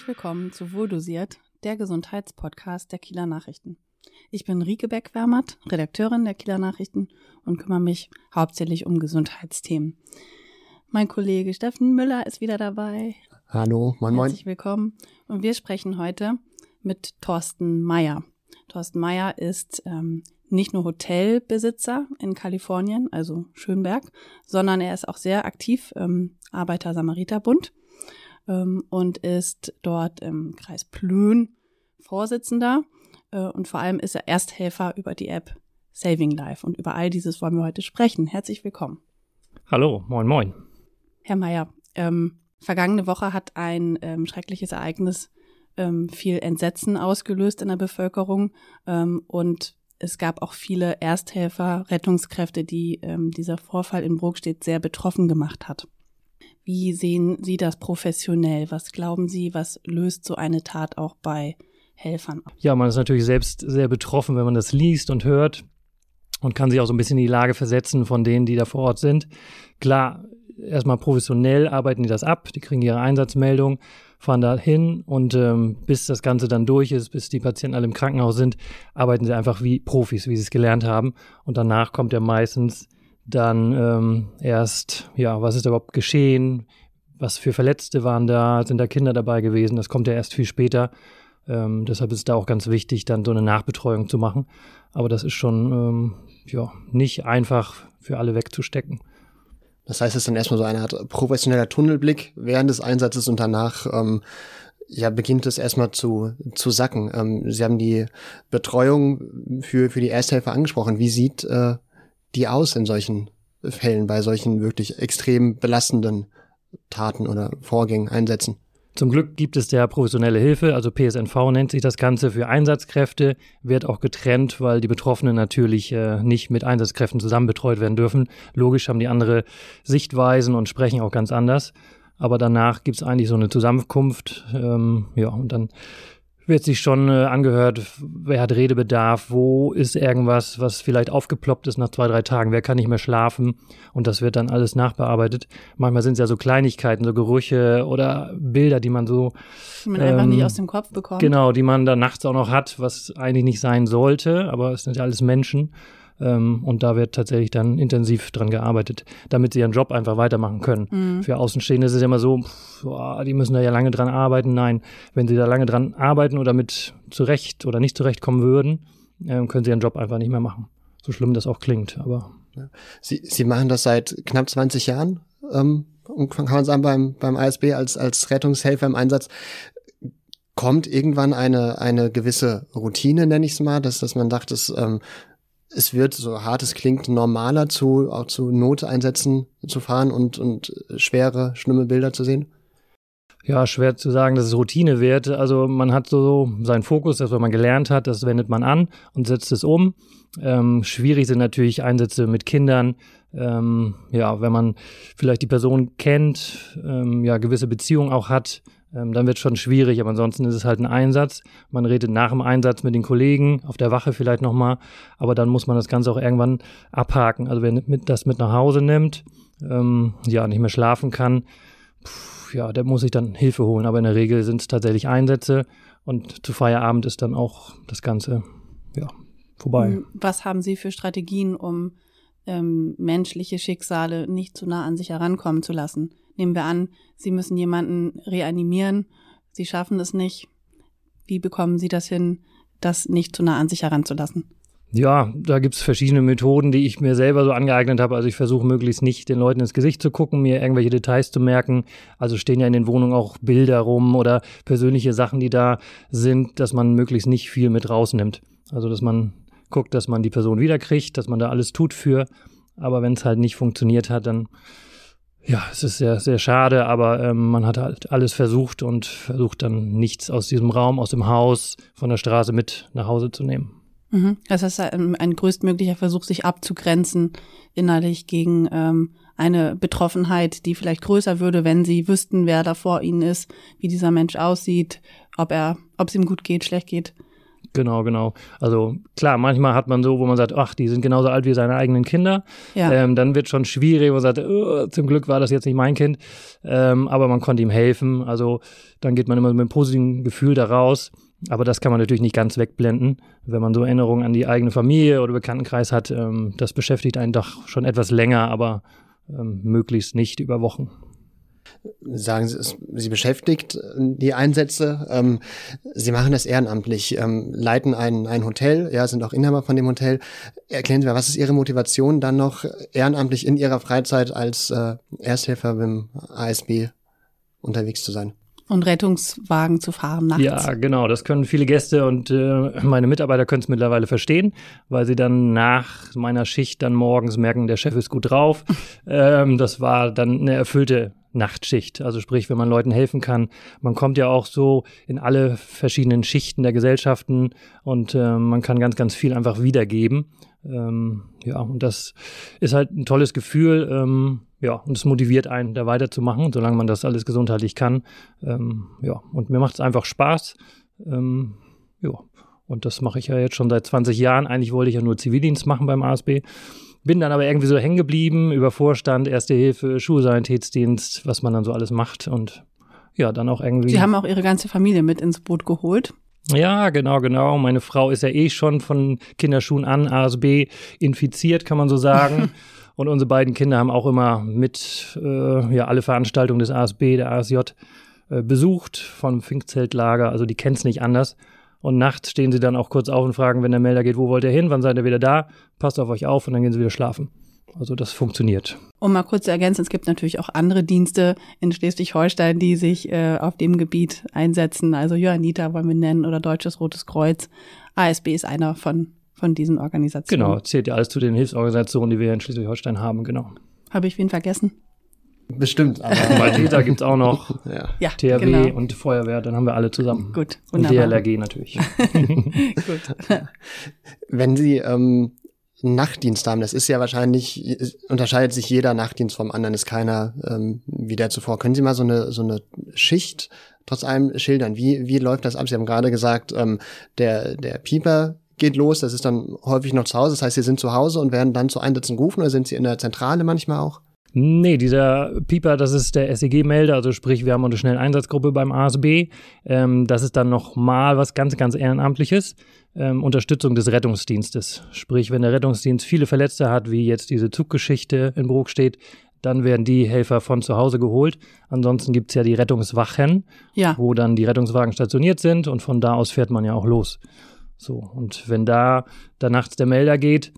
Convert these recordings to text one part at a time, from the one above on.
Herzlich willkommen zu Wohldosiert, der Gesundheitspodcast der Kieler Nachrichten. Ich bin Rike Beck-Wermert, Redakteurin der Kieler Nachrichten und kümmere mich hauptsächlich um Gesundheitsthemen. Mein Kollege Steffen Müller ist wieder dabei. Hallo, moin moin. Herzlich willkommen. Und wir sprechen heute mit Thorsten Meyer. Thorsten Meyer ist ähm, nicht nur Hotelbesitzer in Kalifornien, also Schönberg, sondern er ist auch sehr aktiv im Arbeiter-Samariter-Bund ähm, und ist dort im Kreis Plön Vorsitzender. Äh, und vor allem ist er Ersthelfer über die App Saving Life. Und über all dieses wollen wir heute sprechen. Herzlich willkommen. Hallo, moin, moin. Herr Mayer, ähm, vergangene Woche hat ein ähm, schreckliches Ereignis ähm, viel Entsetzen ausgelöst in der Bevölkerung ähm, und es gab auch viele Ersthelfer, Rettungskräfte, die ähm, dieser Vorfall in Brokstedt sehr betroffen gemacht hat. Wie sehen Sie das professionell? Was glauben Sie, was löst so eine Tat auch bei Helfern ab? Ja, man ist natürlich selbst sehr betroffen, wenn man das liest und hört und kann sich auch so ein bisschen in die Lage versetzen von denen, die da vor Ort sind. Klar, erstmal professionell arbeiten die das ab, die kriegen ihre Einsatzmeldung, fahren da hin und ähm, bis das Ganze dann durch ist, bis die Patienten alle im Krankenhaus sind, arbeiten sie einfach wie Profis, wie sie es gelernt haben. Und danach kommt ja meistens dann ähm, erst, ja, was ist überhaupt geschehen? Was für Verletzte waren da? Sind da Kinder dabei gewesen? Das kommt ja erst viel später. Ähm, deshalb ist es da auch ganz wichtig, dann so eine Nachbetreuung zu machen. Aber das ist schon ähm, ja, nicht einfach für alle wegzustecken. Das heißt, es ist dann erstmal so eine Art professioneller Tunnelblick während des Einsatzes und danach ähm, ja, beginnt es erstmal zu, zu sacken. Ähm, Sie haben die Betreuung für, für die Ersthelfer angesprochen. Wie sieht äh, die aus in solchen Fällen, bei solchen wirklich extrem belastenden Taten oder Vorgängen, Einsätzen? Zum Glück gibt es der professionelle Hilfe, also PSNV nennt sich das Ganze für Einsatzkräfte, wird auch getrennt, weil die Betroffenen natürlich äh, nicht mit Einsatzkräften zusammen betreut werden dürfen. Logisch haben die andere Sichtweisen und sprechen auch ganz anders. Aber danach gibt es eigentlich so eine Zusammenkunft, ähm, ja, und dann wird sich schon äh, angehört, wer hat Redebedarf, wo ist irgendwas, was vielleicht aufgeploppt ist nach zwei, drei Tagen, wer kann nicht mehr schlafen und das wird dann alles nachbearbeitet. Manchmal sind es ja so Kleinigkeiten, so Gerüche oder Bilder, die man so die man ähm, einfach nicht ähm, aus dem Kopf bekommt. Genau, die man dann nachts auch noch hat, was eigentlich nicht sein sollte, aber es sind ja alles Menschen. Ähm, und da wird tatsächlich dann intensiv dran gearbeitet, damit sie ihren Job einfach weitermachen können. Mhm. Für Außenstehende ist es ja immer so, pff, boah, die müssen da ja lange dran arbeiten. Nein, wenn sie da lange dran arbeiten oder mit zurecht oder nicht zurechtkommen würden, äh, können sie ihren Job einfach nicht mehr machen. So schlimm das auch klingt, aber. Sie, sie machen das seit knapp 20 Jahren, ähm, und kann man sagen, beim, beim ASB als, als Rettungshelfer im Einsatz kommt irgendwann eine, eine gewisse Routine, nenne ich es mal, dass, dass man sagt, dass, ähm, es wird, so hart es klingt, normaler zu, auch zu Noteinsätzen zu fahren und, und schwere, schlimme Bilder zu sehen? Ja, schwer zu sagen, dass es Routine wird. Also man hat so seinen Fokus, das, was man gelernt hat, das wendet man an und setzt es um. Ähm, schwierig sind natürlich Einsätze mit Kindern. Ähm, ja, wenn man vielleicht die Person kennt, ähm, ja, gewisse Beziehungen auch hat, ähm, dann wird es schon schwierig. Aber ansonsten ist es halt ein Einsatz. Man redet nach dem Einsatz mit den Kollegen, auf der Wache vielleicht nochmal. Aber dann muss man das Ganze auch irgendwann abhaken. Also wer mit, das mit nach Hause nimmt, ähm, ja, nicht mehr schlafen kann, pff, ja, der muss sich dann Hilfe holen. Aber in der Regel sind es tatsächlich Einsätze. Und zu Feierabend ist dann auch das Ganze, ja, vorbei. Was haben Sie für Strategien, um ähm, menschliche Schicksale nicht zu nah an sich herankommen zu lassen? Nehmen wir an, Sie müssen jemanden reanimieren, Sie schaffen es nicht. Wie bekommen Sie das hin, das nicht zu nah an sich heranzulassen? Ja, da gibt's verschiedene Methoden, die ich mir selber so angeeignet habe. Also ich versuche möglichst nicht den Leuten ins Gesicht zu gucken, mir irgendwelche Details zu merken. Also stehen ja in den Wohnungen auch Bilder rum oder persönliche Sachen, die da sind, dass man möglichst nicht viel mit rausnimmt. Also dass man guckt, dass man die Person wiederkriegt, dass man da alles tut für. Aber wenn es halt nicht funktioniert hat, dann ja, es ist sehr, sehr schade, aber ähm, man hat halt alles versucht und versucht dann nichts aus diesem Raum, aus dem Haus, von der Straße mit nach Hause zu nehmen. Mhm. Das ist ein, ein größtmöglicher Versuch, sich abzugrenzen innerlich gegen ähm, eine Betroffenheit, die vielleicht größer würde, wenn sie wüssten, wer da vor ihnen ist, wie dieser Mensch aussieht, ob er, ob es ihm gut geht, schlecht geht. Genau, genau. Also klar, manchmal hat man so, wo man sagt, ach, die sind genauso alt wie seine eigenen Kinder. Ja. Ähm, dann wird schon schwierig, wo man sagt, oh, zum Glück war das jetzt nicht mein Kind. Ähm, aber man konnte ihm helfen. Also dann geht man immer mit einem positiven Gefühl da raus. Aber das kann man natürlich nicht ganz wegblenden, wenn man so Erinnerungen an die eigene Familie oder Bekanntenkreis hat. Ähm, das beschäftigt einen doch schon etwas länger, aber ähm, möglichst nicht über Wochen. Sagen Sie, es, Sie beschäftigt äh, die Einsätze. Ähm, Sie machen das ehrenamtlich, ähm, leiten ein, ein Hotel, ja, sind auch Inhaber von dem Hotel. Erklären Sie mal, was ist Ihre Motivation, dann noch ehrenamtlich in Ihrer Freizeit als äh, Ersthelfer beim ASB unterwegs zu sein? Und Rettungswagen zu fahren nachts. Ja, genau. Das können viele Gäste und äh, meine Mitarbeiter können es mittlerweile verstehen, weil sie dann nach meiner Schicht dann morgens merken, der Chef ist gut drauf. ähm, das war dann eine erfüllte Nachtschicht. Also sprich, wenn man Leuten helfen kann. Man kommt ja auch so in alle verschiedenen Schichten der Gesellschaften und äh, man kann ganz, ganz viel einfach wiedergeben. Ähm, ja, und das ist halt ein tolles Gefühl. Ähm, ja, und es motiviert einen, da weiterzumachen, solange man das alles gesundheitlich kann. Ähm, ja, und mir macht es einfach Spaß. Ähm, ja, und das mache ich ja jetzt schon seit 20 Jahren. Eigentlich wollte ich ja nur Zivildienst machen beim ASB. Bin dann aber irgendwie so hängen geblieben über Vorstand, Erste Hilfe, Schulsanitätsdienst, was man dann so alles macht und ja, dann auch irgendwie. Sie haben auch Ihre ganze Familie mit ins Boot geholt. Ja, genau, genau. Meine Frau ist ja eh schon von Kinderschuhen an ASB infiziert, kann man so sagen. Und unsere beiden Kinder haben auch immer mit äh, ja, alle Veranstaltungen des ASB, der ASJ, äh, besucht vom Finkzeltlager. Also die kennen es nicht anders. Und nachts stehen sie dann auch kurz auf und fragen, wenn der Melder geht, wo wollt ihr hin? Wann seid ihr wieder da? Passt auf euch auf und dann gehen sie wieder schlafen. Also das funktioniert. Um mal kurz zu ergänzen, es gibt natürlich auch andere Dienste in Schleswig-Holstein, die sich äh, auf dem Gebiet einsetzen. Also Johanniter wollen wir nennen oder Deutsches Rotes Kreuz. ASB ist einer von, von diesen Organisationen. Genau, zählt ja alles zu den Hilfsorganisationen, die wir in Schleswig-Holstein haben, genau. Habe ich wen vergessen? Bestimmt, aber Malteser gibt's auch noch. ja. Ja, THW genau. und Feuerwehr, dann haben wir alle zusammen. Gut, Und wunderbar. DLRG natürlich. Gut. Wenn Sie ähm, Nachtdienst haben, das ist ja wahrscheinlich, unterscheidet sich jeder Nachtdienst vom anderen, ist keiner ähm, wie der zuvor. Können Sie mal so eine, so eine Schicht trotz allem schildern? Wie, wie läuft das ab? Sie haben gerade gesagt, ähm, der, der Pieper geht los, das ist dann häufig noch zu Hause, das heißt, Sie sind zu Hause und werden dann zu Einsätzen gerufen oder sind Sie in der Zentrale manchmal auch? Nee, dieser Pieper, das ist der SEG-Melder, also sprich, wir haben eine schnelle Einsatzgruppe beim ASB. Ähm, das ist dann nochmal was ganz, ganz Ehrenamtliches. Ähm, Unterstützung des Rettungsdienstes. Sprich, wenn der Rettungsdienst viele Verletzte hat, wie jetzt diese Zuggeschichte in Bruch steht, dann werden die Helfer von zu Hause geholt. Ansonsten gibt's ja die Rettungswachen, Ja, wo dann die Rettungswagen stationiert sind und von da aus fährt man ja auch los. So, und wenn da nachts der Melder geht,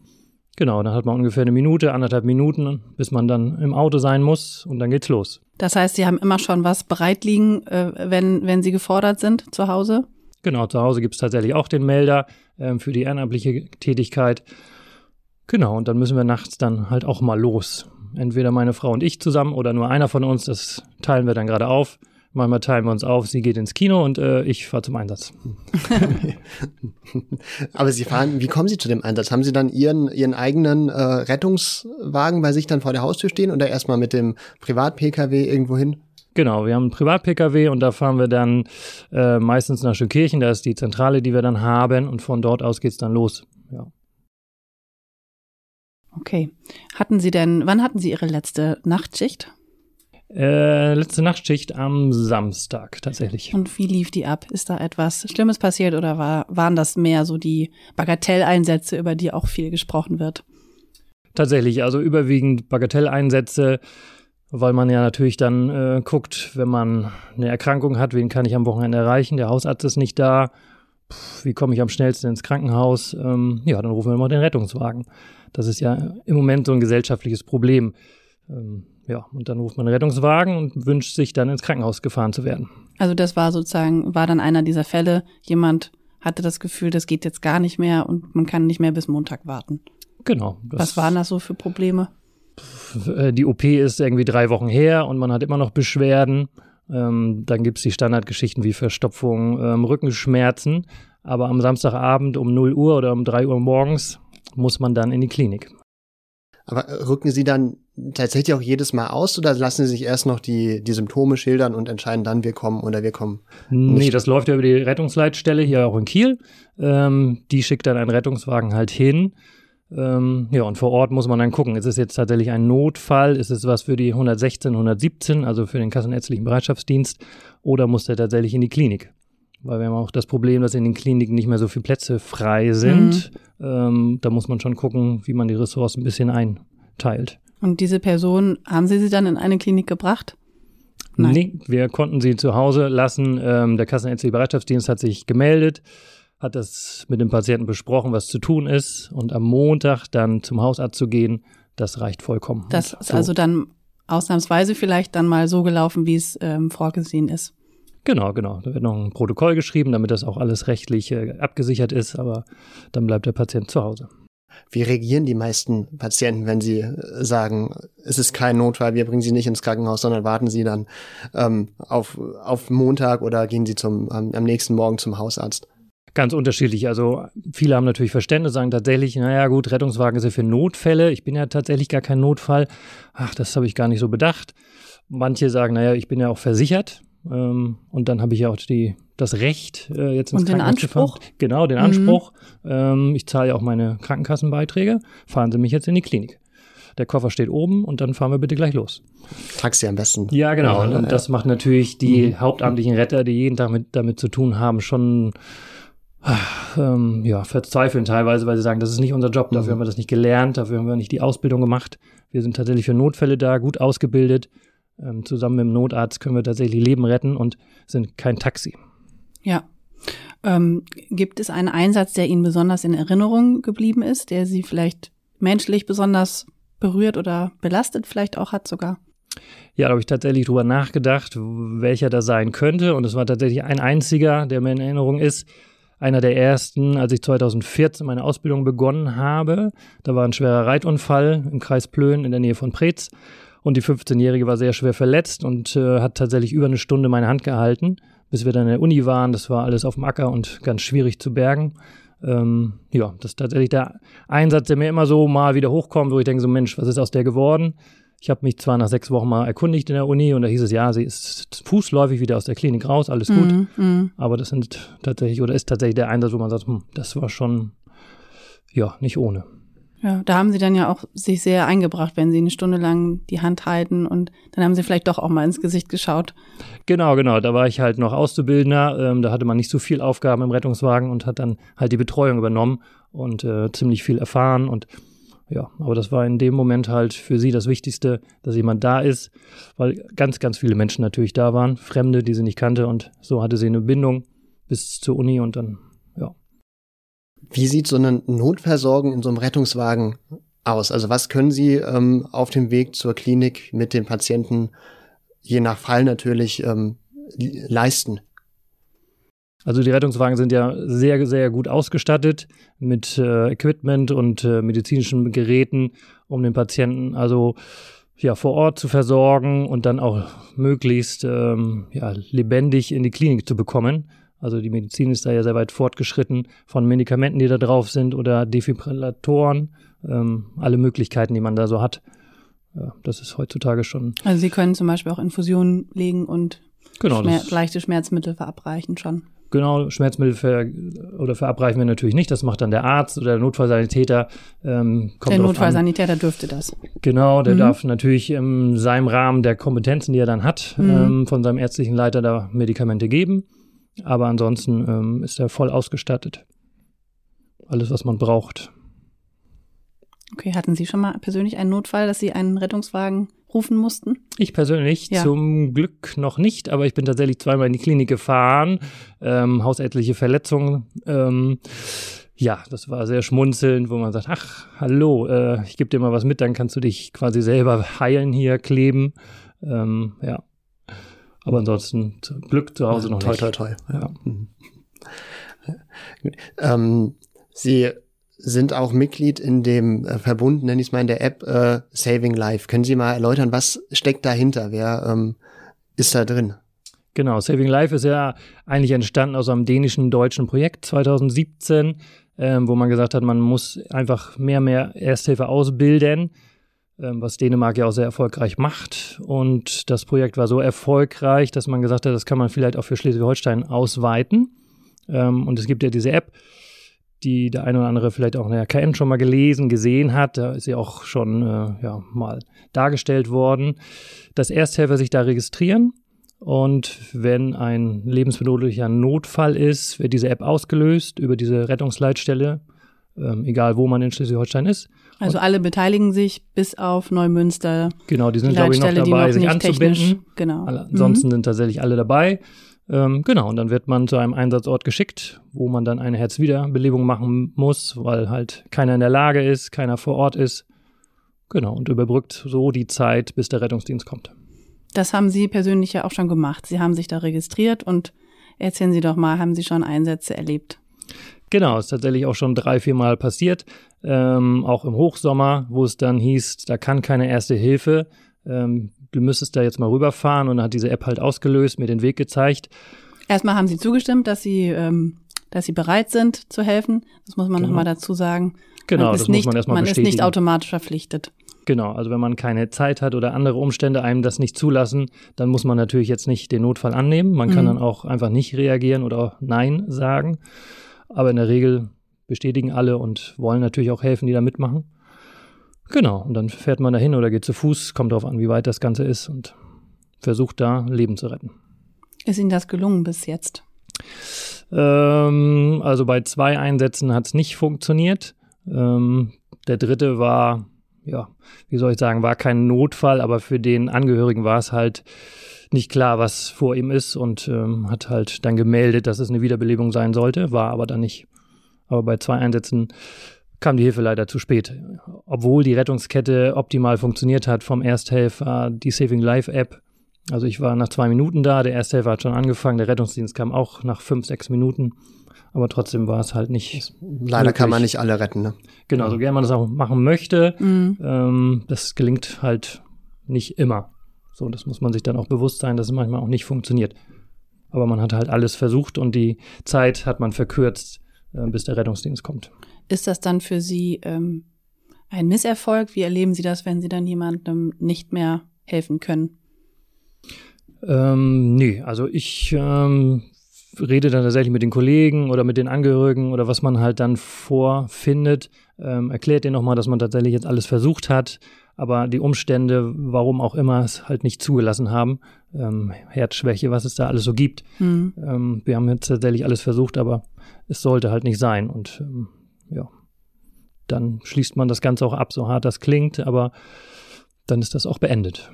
genau, dann hat man ungefähr eine Minute, anderthalb Minuten, bis man dann im Auto sein muss und dann geht's los. das heißt, Sie haben immer schon was bereit liegen, äh, wenn, wenn Sie gefordert sind zu Hause? Genau, zu Hause gibt's tatsächlich auch den Melder ähm, für die ehrenamtliche Tätigkeit. Genau, und dann müssen wir nachts dann halt auch mal los. Entweder meine Frau und ich zusammen oder nur einer von uns, das teilen wir dann gerade auf. Manchmal teilen wir uns auf, sie geht ins Kino und äh, ich fahre zum Einsatz. Aber Sie fahren, wie kommen Sie zu dem Einsatz? Haben Sie dann Ihren, Ihren eigenen äh, Rettungswagen bei sich dann vor der Haustür stehen oder erstmal mit dem Privat-Pkw irgendwo hin? Genau, wir haben einen Privat-Pkw und da fahren wir dann äh, meistens nach Schönkirchen, da ist die Zentrale, die wir dann haben und von dort aus geht's dann los. Ja. Okay. Hatten Sie denn, wann hatten Sie Ihre letzte Nachtschicht? Äh, letzte Nachtschicht am Samstag tatsächlich. Und wie lief die ab? Ist da etwas Schlimmes passiert oder war, waren das mehr so die Bagatelleinsätze, über die auch viel gesprochen wird? Tatsächlich, also überwiegend Bagatelleinsätze, weil man ja natürlich dann äh, guckt, wenn man eine Erkrankung hat, wen kann ich am Wochenende erreichen? Der Hausarzt ist nicht da. Puh, wie komme ich am schnellsten ins Krankenhaus? Ähm, ja, dann rufen wir mal den Rettungswagen. Das ist ja im Moment so ein gesellschaftliches Problem. Ähm, ja, und dann ruft man einen Rettungswagen und wünscht sich dann ins Krankenhaus gefahren zu werden. Also das war sozusagen, war dann einer dieser Fälle, jemand hatte das Gefühl, das geht jetzt gar nicht mehr und man kann nicht mehr bis Montag warten. Genau. das- Was waren das so für Probleme? äh, die OP ist irgendwie drei Wochen her und man hat immer noch Beschwerden. Ähm, dann gibt's die Standardgeschichten wie Verstopfung, ähm, Rückenschmerzen. Aber am Samstagabend um 0 Uhr oder um 3 Uhr morgens muss man dann in die Klinik. Aber rücken Sie dann tatsächlich auch jedes Mal aus oder lassen Sie sich erst noch die, die Symptome schildern und entscheiden dann, wir kommen oder wir kommen? Nicht? Nee, das läuft ja über die Rettungsleitstelle hier auch in Kiel. Ähm, die schickt dann einen Rettungswagen halt hin. Ähm, ja, und vor Ort muss man dann gucken, ist es jetzt tatsächlich ein Notfall? Ist es was für die 116, 117, also für den Kassenärztlichen Bereitschaftsdienst? Oder muss der tatsächlich in die Klinik? Weil wir haben auch das Problem, dass in den Kliniken nicht mehr so viele Plätze frei sind. Mhm. Ähm, da muss man schon gucken, wie man die Ressourcen ein bisschen einteilt. Und diese Person, haben Sie sie dann in eine Klinik gebracht? Nein. Nee, wir konnten sie zu Hause lassen. Ähm, der Kassenärztliche Bereitschaftsdienst hat sich gemeldet, hat das mit dem Patienten besprochen, was zu tun ist. Und am Montag dann zum Hausarzt zu gehen, das reicht vollkommen. Das ist so. also dann ausnahmsweise vielleicht dann mal so gelaufen, wie es ähm, vorgesehen ist. Genau, genau. Da wird noch ein Protokoll geschrieben, damit das auch alles rechtlich äh, abgesichert ist, aber dann bleibt der Patient zu Hause. Wie reagieren die meisten Patienten, wenn sie äh, sagen, es ist kein Notfall, wir bringen sie nicht ins Krankenhaus, sondern warten sie dann ähm, auf, auf Montag oder gehen sie zum, ähm, am nächsten Morgen zum Hausarzt? Ganz unterschiedlich. Also viele haben natürlich Verständnis, sagen tatsächlich, naja gut, Rettungswagen ja für Notfälle. Ich bin ja tatsächlich gar kein Notfall. Ach, das habe ich gar nicht so bedacht. Manche sagen, naja, ich bin ja auch versichert. Ähm, und dann habe ich ja auch die, das Recht, äh, jetzt ins Und den Anspruch? Genau, den mhm. Anspruch. Ähm, ich zahle ja auch meine Krankenkassenbeiträge. Fahren Sie mich jetzt in die Klinik. Der Koffer steht oben und dann fahren wir bitte gleich los. Taxi am besten. Ja, genau. Ja, und, das macht natürlich die mhm. hauptamtlichen Retter, die jeden Tag mit, damit zu tun haben, schon ähm, ja, verzweifeln teilweise, weil sie sagen, das ist nicht unser Job, dafür mhm. haben wir das nicht gelernt, dafür haben wir nicht die Ausbildung gemacht. Wir sind tatsächlich für Notfälle da, gut ausgebildet. Ähm, zusammen mit dem Notarzt können wir tatsächlich Leben retten und sind kein Taxi. Ja. Ähm, gibt es einen Einsatz, der Ihnen besonders in Erinnerung geblieben ist, der Sie vielleicht menschlich besonders berührt oder belastet vielleicht auch hat sogar? Ja, da habe ich tatsächlich drüber nachgedacht, welcher da sein könnte. Und es war tatsächlich ein einziger, der mir in Erinnerung ist. Einer der ersten, als ich 2014 meine Ausbildung begonnen habe. Da war ein schwerer Reitunfall im Kreis Plön in der Nähe von Preetz. Und die 15-Jährige war sehr schwer verletzt und äh, hat tatsächlich über eine Stunde meine Hand gehalten, bis wir dann in der Uni waren. Das war alles auf dem Acker und ganz schwierig zu bergen. Ähm, ja, das ist tatsächlich der Einsatz, der mir immer so mal wieder hochkommt, wo ich denke so, Mensch, was ist aus der geworden? Ich habe mich zwar nach sechs Wochen mal erkundigt in der Uni und da hieß es, ja, sie ist fußläufig wieder aus der Klinik raus, alles gut. Mm, mm. Aber das sind tatsächlich, oder ist tatsächlich der Einsatz, wo man sagt, hm, das war schon, ja, nicht ohne. Ja, da haben sie dann ja auch sich sehr eingebracht, wenn sie eine Stunde lang die Hand halten und dann haben sie vielleicht doch auch mal ins Gesicht geschaut. Genau, genau. Da war ich halt noch Auszubildender. Ähm, da hatte man nicht so viel Aufgaben im Rettungswagen und hat dann halt die Betreuung übernommen und äh, ziemlich viel erfahren und ja, aber das war in dem Moment halt für sie das Wichtigste, dass jemand da ist, weil ganz, ganz viele Menschen natürlich da waren, Fremde, die sie nicht kannte und so hatte sie eine Bindung bis zur Uni und dann wie sieht so eine Notversorgung in so einem Rettungswagen aus? Also was können Sie ähm, auf dem Weg zur Klinik mit dem Patienten je nach Fall natürlich ähm, leisten? Also die Rettungswagen sind ja sehr, sehr gut ausgestattet mit äh, Equipment und äh, medizinischen Geräten, um den Patienten also ja vor Ort zu versorgen und dann auch möglichst ähm, ja, lebendig in die Klinik zu bekommen. Also die Medizin ist da ja sehr weit fortgeschritten von Medikamenten, die da drauf sind oder Defibrillatoren, ähm, alle Möglichkeiten, die man da so hat. Ja, das ist heutzutage schon. Also Sie können zum Beispiel auch Infusionen legen und genau, Schmer leichte Schmerzmittel verabreichen schon. Genau, Schmerzmittel ver oder verabreichen wir natürlich nicht. Das macht dann der Arzt oder der Notfallsanitäter. Ähm, der Notfallsanitäter dürfte das. Genau, der mhm. darf natürlich in seinem Rahmen der Kompetenzen, die er dann hat, mhm. ähm, von seinem ärztlichen Leiter da Medikamente geben. Aber ansonsten ähm, ist er voll ausgestattet. Alles, was man braucht. Okay, hatten Sie schon mal persönlich einen Notfall, dass Sie einen Rettungswagen rufen mussten? Ich persönlich ja. zum Glück noch nicht, aber ich bin tatsächlich zweimal in die Klinik gefahren, ähm, hausärztliche Verletzungen. Ähm, ja, das war sehr schmunzelnd, wo man sagt, ach, hallo, äh, ich gebe dir mal was mit, dann kannst du dich quasi selber heilen hier, kleben. Ähm, ja, aber ansonsten Glück zu Hause noch toi, nicht. Toi, toi, toi. Ja. Mhm. Ähm, Sie sind auch Mitglied in dem äh, Verbund, nenne ich es mal in der App äh, Saving Life. Können Sie mal erläutern, was steckt dahinter? Wer ähm, ist da drin? Genau, Saving Life ist ja eigentlich entstanden aus einem dänischen deutschen Projekt 2017, ähm, wo man gesagt hat, man muss einfach mehr mehr Ersthilfe ausbilden was Dänemark ja auch sehr erfolgreich macht. Und das Projekt war so erfolgreich, dass man gesagt hat, das kann man vielleicht auch für Schleswig-Holstein ausweiten. Ähm, und es gibt ja diese App, die der eine oder andere vielleicht auch in der KN schon mal gelesen, gesehen hat. Da ist sie auch schon äh, ja, mal dargestellt worden, dass Ersthelfer sich da registrieren. Und wenn ein lebensbedrohlicher Notfall ist, wird diese App ausgelöst über diese Rettungsleitstelle, ähm, egal wo man in Schleswig-Holstein ist. Also alle beteiligen sich bis auf Neumünster. Genau, die sind, glaube ich, noch dabei, noch sich anzubinden. Genau. ansonsten mhm. sind tatsächlich alle dabei. Ähm, genau, und dann wird man zu einem Einsatzort geschickt, wo man dann eine Herzwiederbelebung machen muss, weil halt keiner in der Lage ist, keiner vor Ort ist. Genau, und überbrückt so die Zeit, bis der Rettungsdienst kommt. Das haben Sie persönlich ja auch schon gemacht. Sie haben sich da registriert und erzählen Sie doch mal, haben Sie schon Einsätze erlebt? Genau, ist tatsächlich auch schon drei, vier Mal passiert. Ähm, auch im Hochsommer, wo es dann hieß, da kann keine erste Hilfe. Ähm, du müsstest da jetzt mal rüberfahren und dann hat diese App halt ausgelöst, mir den Weg gezeigt. Erstmal haben sie zugestimmt, dass sie, ähm, dass sie bereit sind zu helfen. Das muss man genau. nochmal dazu sagen. Genau, man das nicht, muss man erstmal Man bestätigen. ist nicht automatisch verpflichtet. Genau, also wenn man keine Zeit hat oder andere Umstände einem das nicht zulassen, dann muss man natürlich jetzt nicht den Notfall annehmen. Man kann mhm. dann auch einfach nicht reagieren oder auch Nein sagen. Aber in der Regel bestätigen alle und wollen natürlich auch helfen, die da mitmachen. Genau, und dann fährt man dahin oder geht zu Fuß, kommt darauf an, wie weit das Ganze ist und versucht da Leben zu retten. Ist Ihnen das gelungen bis jetzt? Ähm, also bei zwei Einsätzen hat es nicht funktioniert. Ähm, der dritte war, ja, wie soll ich sagen, war kein Notfall, aber für den Angehörigen war es halt nicht klar, was vor ihm ist und ähm, hat halt dann gemeldet, dass es eine Wiederbelebung sein sollte, war aber dann nicht. Aber bei zwei Einsätzen kam die Hilfe leider zu spät. Obwohl die Rettungskette optimal funktioniert hat vom Ersthelfer, die Saving Life App. Also ich war nach zwei Minuten da, der Ersthelfer hat schon angefangen, der Rettungsdienst kam auch nach fünf, sechs Minuten. Aber trotzdem war es halt nicht. Leider möglich. kann man nicht alle retten, ne? Genau, so gerne man das auch machen möchte. Mhm. Ähm, das gelingt halt nicht immer. So, das muss man sich dann auch bewusst sein, dass es manchmal auch nicht funktioniert. Aber man hat halt alles versucht und die Zeit hat man verkürzt, äh, bis der Rettungsdienst kommt. Ist das dann für Sie ähm, ein Misserfolg? Wie erleben Sie das, wenn Sie dann jemandem nicht mehr helfen können? Ähm, nee, also ich ähm, rede dann tatsächlich mit den Kollegen oder mit den Angehörigen oder was man halt dann vorfindet, ähm, erklärt denen nochmal, dass man tatsächlich jetzt alles versucht hat, aber die Umstände, warum auch immer, es halt nicht zugelassen haben. Ähm, Herzschwäche, was es da alles so gibt. Mhm. Ähm, wir haben jetzt tatsächlich alles versucht, aber es sollte halt nicht sein. Und ähm, ja, dann schließt man das Ganze auch ab, so hart das klingt, aber dann ist das auch beendet.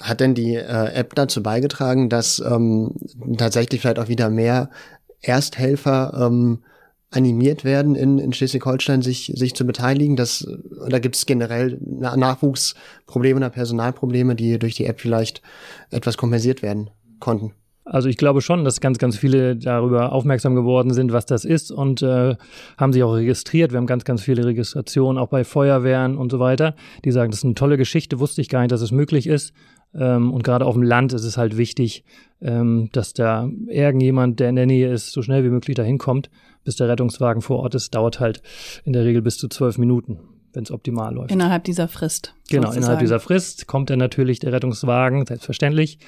Hat denn die äh, App dazu beigetragen, dass ähm, tatsächlich vielleicht auch wieder mehr Ersthelfer ähm, animiert werden, in, in Schleswig-Holstein sich, sich zu beteiligen? Das, oder gibt es generell Nachwuchsprobleme oder Personalprobleme, die durch die App vielleicht etwas kompensiert werden konnten? Also ich glaube schon, dass ganz, ganz viele darüber aufmerksam geworden sind, was das ist und äh, haben sich auch registriert. Wir haben ganz, ganz viele Registrationen, auch bei Feuerwehren und so weiter. Die sagen, das ist eine tolle Geschichte, wusste ich gar nicht, dass es möglich ist. Ähm, und gerade auf dem Land ist es halt wichtig, ähm, dass da irgendjemand, der in der Nähe ist, so schnell wie möglich dahin kommt, bis der Rettungswagen vor Ort ist. Dauert halt in der Regel bis zu zwölf Minuten wenn es optimal läuft. Innerhalb dieser Frist. Genau, sozusagen. innerhalb dieser Frist kommt dann natürlich der Rettungswagen, selbstverständlich.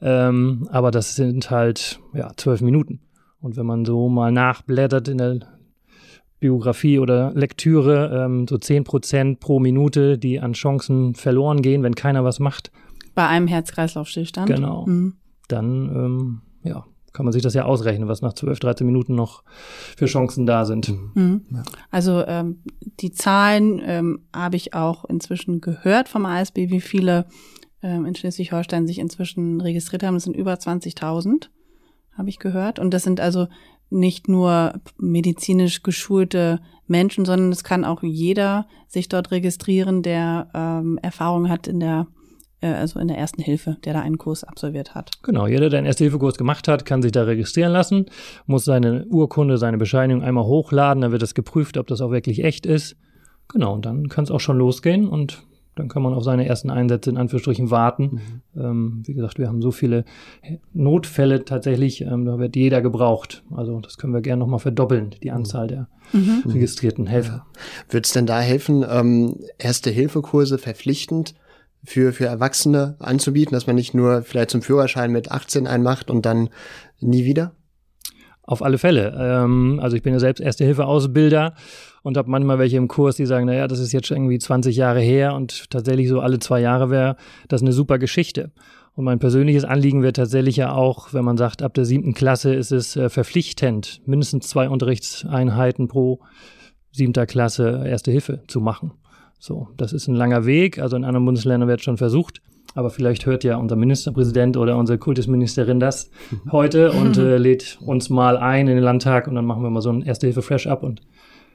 Ähm, aber das sind halt ja zwölf Minuten. Und wenn man so mal nachblättert in der Biografie oder Lektüre, ähm, so zehn Prozent pro Minute, die an Chancen verloren gehen, wenn keiner was macht. Bei einem Herz-Kreislauf-Stillstand. Genau. Mhm. Dann ähm, ja, kann man sich das ja ausrechnen, was nach 12, 13 Minuten noch für Chancen da sind. Mhm. Ja. Also ähm, die Zahlen ähm, habe ich auch inzwischen gehört vom ASB, wie viele ähm, in Schleswig-Holstein sich inzwischen registriert haben. Das sind über 20.000, habe ich gehört. Und das sind also nicht nur medizinisch geschulte Menschen, sondern es kann auch jeder sich dort registrieren, der ähm, Erfahrung hat in der äh, also in der ersten Hilfe, der da einen Kurs absolviert hat. Genau, jeder, der einen Erste-Hilfe-Kurs gemacht hat, kann sich da registrieren lassen, muss seine Urkunde, seine Bescheinigung einmal hochladen, dann wird es geprüft, ob das auch wirklich echt ist. Genau, und dann kann es auch schon losgehen und dann kann man auf seine ersten Einsätze in Anführungsstrichen warten. Mhm. Ähm, wie gesagt, wir haben so viele Notfälle tatsächlich, ähm, da wird jeder gebraucht. Also das können wir gerne nochmal verdoppeln, die Anzahl der mhm. registrierten Helfer. Ja. Wird es denn da helfen, ähm, Erste-Hilfe-Kurse verpflichtend für, für Erwachsene anzubieten, dass man nicht nur vielleicht zum Führerschein mit 18 einmacht und dann nie wieder? Auf alle Fälle. Ähm, also ich bin ja selbst Erste-Hilfe-Ausbilder und habe manchmal welche im Kurs, die sagen, naja, das ist jetzt irgendwie 20 Jahre her und tatsächlich so alle zwei Jahre wäre das eine super Geschichte. Und mein persönliches Anliegen wäre tatsächlich ja auch, wenn man sagt, ab der siebten Klasse ist es äh, verpflichtend, mindestens zwei Unterrichtseinheiten pro siebter Klasse Erste Hilfe zu machen. So, das ist ein langer Weg. Also in anderen Bundesländern wird schon versucht. Aber vielleicht hört ja unser Ministerpräsident oder unsere Kultusministerin das mhm. heute und äh, lädt uns mal ein in den Landtag und dann machen wir mal so ein Erste-Hilfe-Fresh-Up und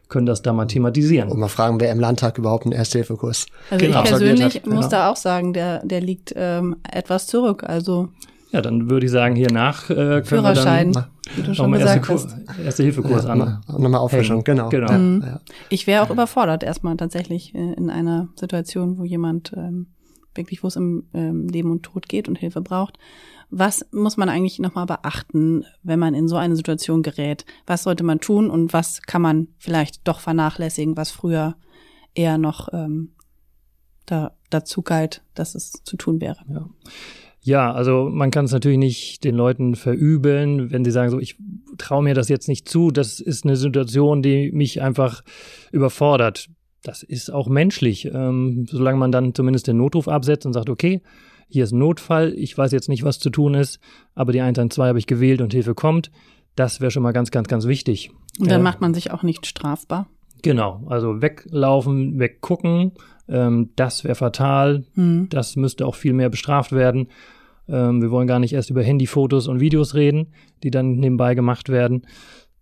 können das da mal thematisieren. Und mal fragen, wer im Landtag überhaupt einen Erste-Hilfe-Kurs Also genau. ich persönlich hat. muss ja. da auch sagen, der, der liegt ähm, etwas zurück. Also ja, dann würde ich sagen, hier nach äh, Führerschein, wir dann wie du schon gesagt erste, hast. Erste Hilfekurs ja, an. Nochmal Auffrischung, genau. genau. Mhm. Ja. Ich wäre auch überfordert erstmal tatsächlich äh, in einer Situation, wo jemand ähm, wirklich, wo es um ähm, Leben und Tod geht und Hilfe braucht. Was muss man eigentlich nochmal beachten, wenn man in so eine Situation gerät? Was sollte man tun und was kann man vielleicht doch vernachlässigen, was früher eher noch ähm, da, dazu galt, dass es zu tun wäre? Ja. Ja, also man kann es natürlich nicht den Leuten verübeln, wenn sie sagen, so ich traue mir das jetzt nicht zu, das ist eine Situation, die mich einfach überfordert. Das ist auch menschlich, ähm, solange man dann zumindest den Notruf absetzt und sagt, okay, hier ist ein Notfall, ich weiß jetzt nicht, was zu tun ist, aber die 112 habe ich gewählt und Hilfe kommt. Das wäre schon mal ganz, ganz, ganz wichtig. Und dann äh, macht man sich auch nicht strafbar. Genau, also weglaufen, weggucken, ähm, das wäre fatal. Hm. Das müsste auch viel mehr bestraft werden. Ähm, wir wollen gar nicht erst über Handyfotos und Videos reden, die dann nebenbei gemacht werden.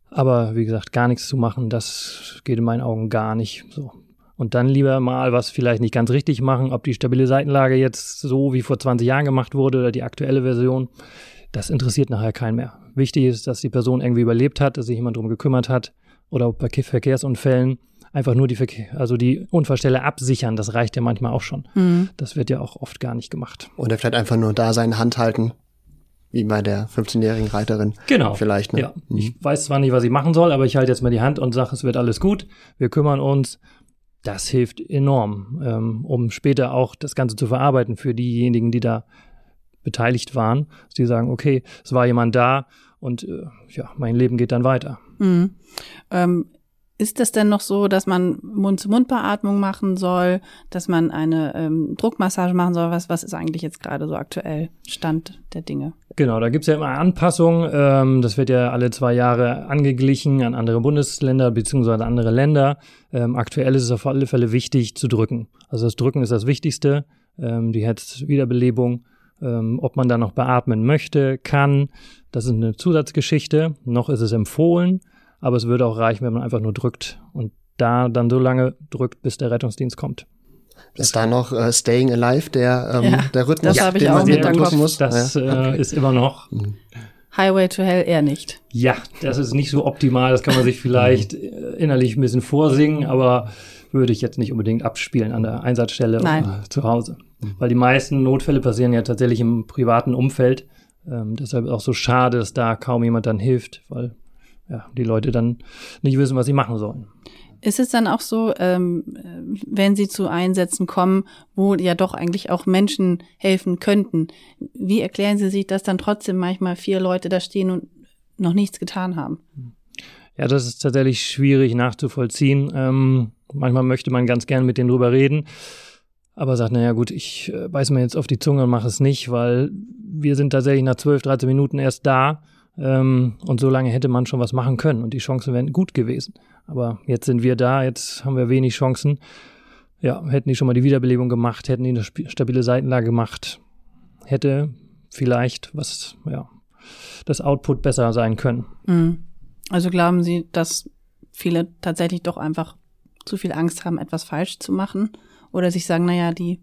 Aber wie gesagt, gar nichts zu machen, das geht in meinen Augen gar nicht. So. Und dann lieber mal was vielleicht nicht ganz richtig machen, ob die stabile Seitenlage jetzt so wie vor 20 Jahren gemacht wurde oder die aktuelle Version, das interessiert nachher keinen mehr. Wichtig ist, dass die Person irgendwie überlebt hat, dass sich jemand drum gekümmert hat oder bei Verkehrsunfällen einfach nur die, Verkehr, also die Unfallstelle absichern, das reicht ja manchmal auch schon. Mhm. Das wird ja auch oft gar nicht gemacht. Oder vielleicht einfach nur da seine Hand halten, wie bei der 15-jährigen Reiterin. Genau. Vielleicht, ne? Ja. Mhm. Ich weiß zwar nicht, was ich machen soll, aber ich halte jetzt mal die Hand und sage, es wird alles gut. Wir kümmern uns. Das hilft enorm, ähm, um später auch das Ganze zu verarbeiten für diejenigen, die da beteiligt waren. Dass die sagen, okay, es war jemand da und äh, ja, mein Leben geht dann weiter. Mhm. Ähm, ist es denn noch so, dass man Mund-zu-Mund-Beatmung machen soll, dass man eine ähm, Druckmassage machen soll? Was, was ist eigentlich jetzt gerade so aktuell Stand der Dinge? Genau, da gibt's ja immer Anpassungen. Ähm, das wird ja alle zwei Jahre angeglichen an andere Bundesländer beziehungsweise andere Länder. Ähm, aktuell ist es auf alle Fälle wichtig zu drücken. Also das Drücken ist das Wichtigste. Ähm, die Herzwiederbelebung, ähm, ob man da noch beatmen möchte, kann, das ist eine Zusatzgeschichte. Noch ist es empfohlen aber es würde auch reichen, wenn man einfach nur drückt und da dann so lange drückt, bis der Rettungsdienst kommt. Ist da noch äh, Staying Alive, der, ähm, ja, der Rhythmus, das habe ich auch mit muss? Das ja. äh, ist immer noch. Mhm. Highway to Hell eher nicht. Ja, das ist nicht so optimal. Das kann man sich vielleicht äh, innerlich ein bisschen vorsingen, aber würde ich jetzt nicht unbedingt abspielen an der Einsatzstelle Nein. oder zu Hause. Weil die meisten Notfälle passieren ja tatsächlich im privaten Umfeld. Ähm, deshalb auch so schade, dass da kaum jemand dann hilft, weil ja, die Leute dann nicht wissen, was sie machen sollen. Ist es dann auch so, ähm, wenn Sie zu Einsätzen kommen, wo ja doch eigentlich auch Menschen helfen könnten, wie erklären Sie sich, dass dann trotzdem manchmal vier Leute da stehen und noch nichts getan haben? Ja, das ist tatsächlich schwierig nachzuvollziehen. Ähm, manchmal möchte man ganz gern mit denen drüber reden, aber sagt, naja gut, ich äh, beiß mir jetzt auf die Zunge und mache es nicht, weil wir sind tatsächlich nach 12, 13 Minuten erst da ähm, und so lange hätte man schon was machen können und die Chancen wären gut gewesen. Aber jetzt sind wir da, jetzt haben wir wenig Chancen. Ja, hätten die schon mal die Wiederbelebung gemacht, hätten die eine stabile Seitenlage gemacht, hätte vielleicht was, ja, das Output besser sein können. Mhm. Also glauben Sie, dass viele tatsächlich doch einfach zu viel Angst haben, etwas falsch zu machen? Oder sich sagen, naja, die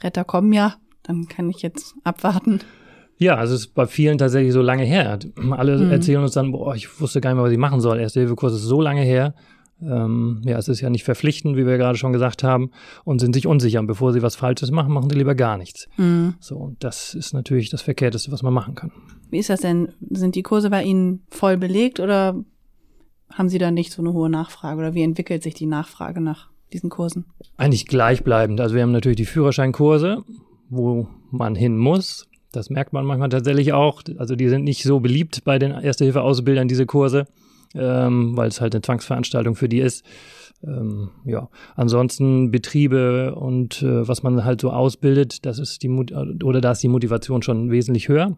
Retter kommen ja, dann kann ich jetzt abwarten. Ja, also es ist bei vielen tatsächlich so lange her. Alle mhm. erzählen uns dann, boah, ich wusste gar nicht mehr, was ich machen soll. Erste Hilfekurs ist so lange her. ähm, ja, es ist ja nicht verpflichtend, wie wir gerade schon gesagt haben, und sind sich unsicher. Und bevor sie was Falsches machen, machen sie lieber gar nichts. Mhm. So, und das ist natürlich das Verkehrteste, was man machen kann. Wie ist das denn? Sind die Kurse bei Ihnen voll belegt oder haben Sie da nicht so eine hohe Nachfrage? Oder wie entwickelt sich die Nachfrage nach diesen Kursen? Eigentlich gleichbleibend. Also wir haben natürlich die Führerscheinkurse, wo man hin muss. Das merkt man manchmal tatsächlich auch. Also die sind nicht so beliebt bei den Erste-Hilfe-Ausbildern, diese Kurse ähm, weil es halt eine Zwangsveranstaltung für die ist. Ähm, ja, ansonsten Betriebe und äh, was man halt so ausbildet, das ist die Mut oder da ist die Motivation schon wesentlich höher,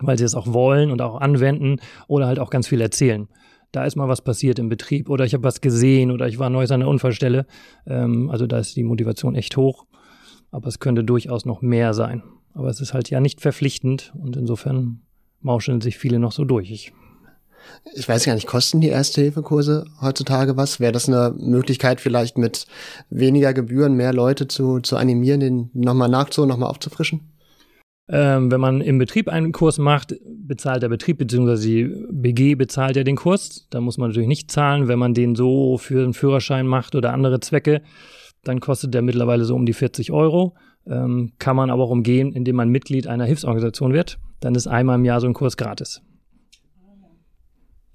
weil sie es auch wollen und auch anwenden oder halt auch ganz viel erzählen. Da ist mal was passiert im Betrieb oder ich habe was gesehen oder ich war neu an der Unfallstelle. Ähm, also da ist die Motivation echt hoch, aber es könnte durchaus noch mehr sein. Aber es ist halt ja nicht verpflichtend und insofern mauscheln sich viele noch so durch. Ich ich weiß gar nicht, kosten die Erste-Hilfe-Kurse heutzutage was? Wäre das eine Möglichkeit, vielleicht mit weniger Gebühren mehr Leute zu, zu animieren, den nochmal nachzuholen, nochmal aufzufrischen? Ähm, wenn man im Betrieb einen Kurs macht, bezahlt der Betrieb bzw. die BG bezahlt ja den Kurs. Da muss man natürlich nicht zahlen. Wenn man den so für einen Führerschein macht oder andere Zwecke, dann kostet der mittlerweile so um die 40 Euro. Ähm, kann man aber auch umgehen, indem man Mitglied einer Hilfsorganisation wird. Dann ist einmal im Jahr so ein Kurs gratis.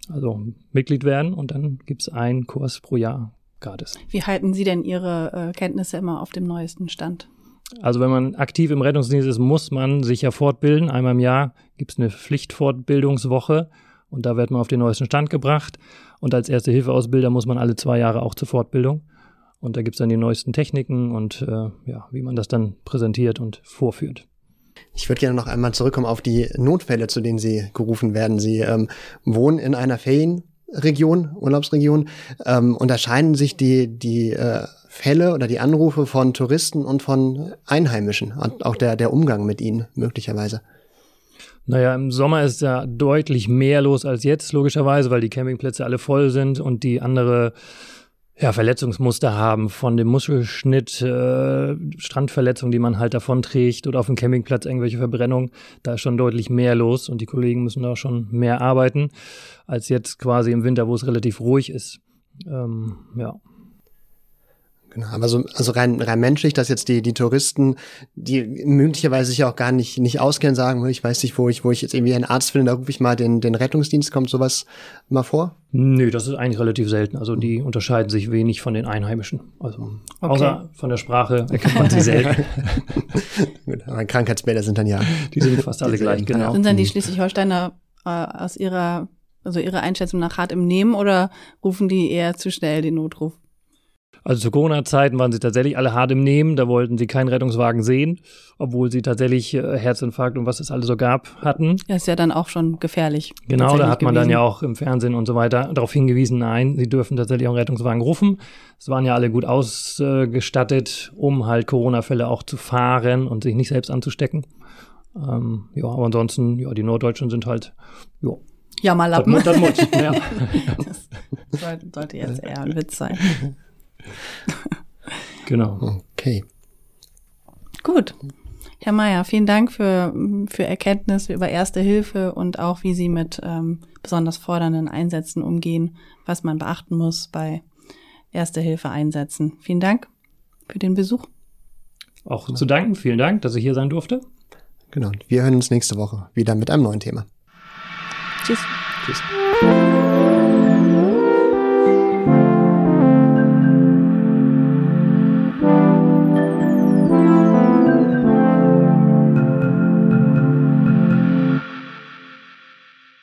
Also Mitglied werden und dann gibt's einen Kurs pro Jahr gratis. Wie halten Sie denn Ihre äh, Kenntnisse immer auf dem neuesten Stand? Also wenn man aktiv im Rettungsdienst ist, muss man sich ja fortbilden. Einmal im Jahr gibt's eine Pflichtfortbildungswoche und da wird man auf den neuesten Stand gebracht. Und als Erste-Hilfe-Ausbilder muss man alle zwei Jahre auch zur Fortbildung. Und da gibt's dann die neuesten Techniken und äh, ja, wie man das dann präsentiert und vorführt. Ich würde gerne noch einmal zurückkommen auf die Notfälle, zu denen Sie gerufen werden. Sie ähm, wohnen in einer Ferienregion, Urlaubsregion. Ähm, unterscheiden sich die, die äh, Fälle oder die Anrufe von Touristen und von Einheimischen und auch der, der Umgang mit ihnen möglicherweise? Naja, im Sommer ist ja deutlich mehr los als jetzt, logischerweise, weil die Campingplätze alle voll sind und die andere ja, Verletzungsmuster haben, von dem Muschelschnitt, äh, Strandverletzungen, die man halt davonträgt oder auf dem Campingplatz irgendwelche Verbrennungen. Da ist schon deutlich mehr los und die Kollegen müssen da schon mehr arbeiten als jetzt quasi im Winter, wo es relativ ruhig ist. Ähm, ja. Genau, aber so, also rein, rein menschlich, dass jetzt die, die Touristen, die möglicherweise sich auch gar nicht, nicht auskennen, sagen, ich weiß nicht, wo ich, wo ich jetzt irgendwie einen Arzt finde, da rufe ich mal den, den Rettungsdienst, kommt sowas mal vor? Nö, das ist eigentlich relativ selten. Also die mhm. unterscheiden sich wenig von den Einheimischen. Also okay. außer von der Sprache erkennt man sie selten. aber Krankheitsbilder sind dann ja. Die sind fast alle gleich, genau. Sind dann die Schleswig-Holsteiner äh, aus ihrer, also ihrer Einschätzung nach hart im Nehmen oder rufen die eher zu schnell den Notruf? Also zu Corona-Zeiten waren sie tatsächlich alle hart im Nehmen, da wollten sie keinen Rettungswagen sehen, obwohl sie tatsächlich äh, Herzinfarkt und was es alles so gab hatten. Das ist ja dann auch schon gefährlich. Genau, da hat man gewesen. dann ja auch im Fernsehen und so weiter darauf hingewiesen, nein, sie dürfen tatsächlich auch einen Rettungswagen rufen. Es waren ja alle gut ausgestattet, um halt Corona-Fälle auch zu fahren und sich nicht selbst anzustecken. Ähm, ja, aber ansonsten, ja, die Norddeutschen sind halt, ja, Jammerlappen. Das, das, das, ja. das sollte jetzt eher ein Witz sein. genau. Okay. Gut. Herr Mayer, vielen Dank für, für Erkenntnisse über Erste Hilfe und auch, wie Sie mit ähm, besonders fordernden Einsätzen umgehen, was man beachten muss bei Erste Hilfe Einsätzen. Vielen Dank für den Besuch. Auch zu danken. Vielen Dank, dass ich hier sein durfte. Genau. Wir hören uns nächste Woche wieder mit einem neuen Thema. Tschüss. Tschüss.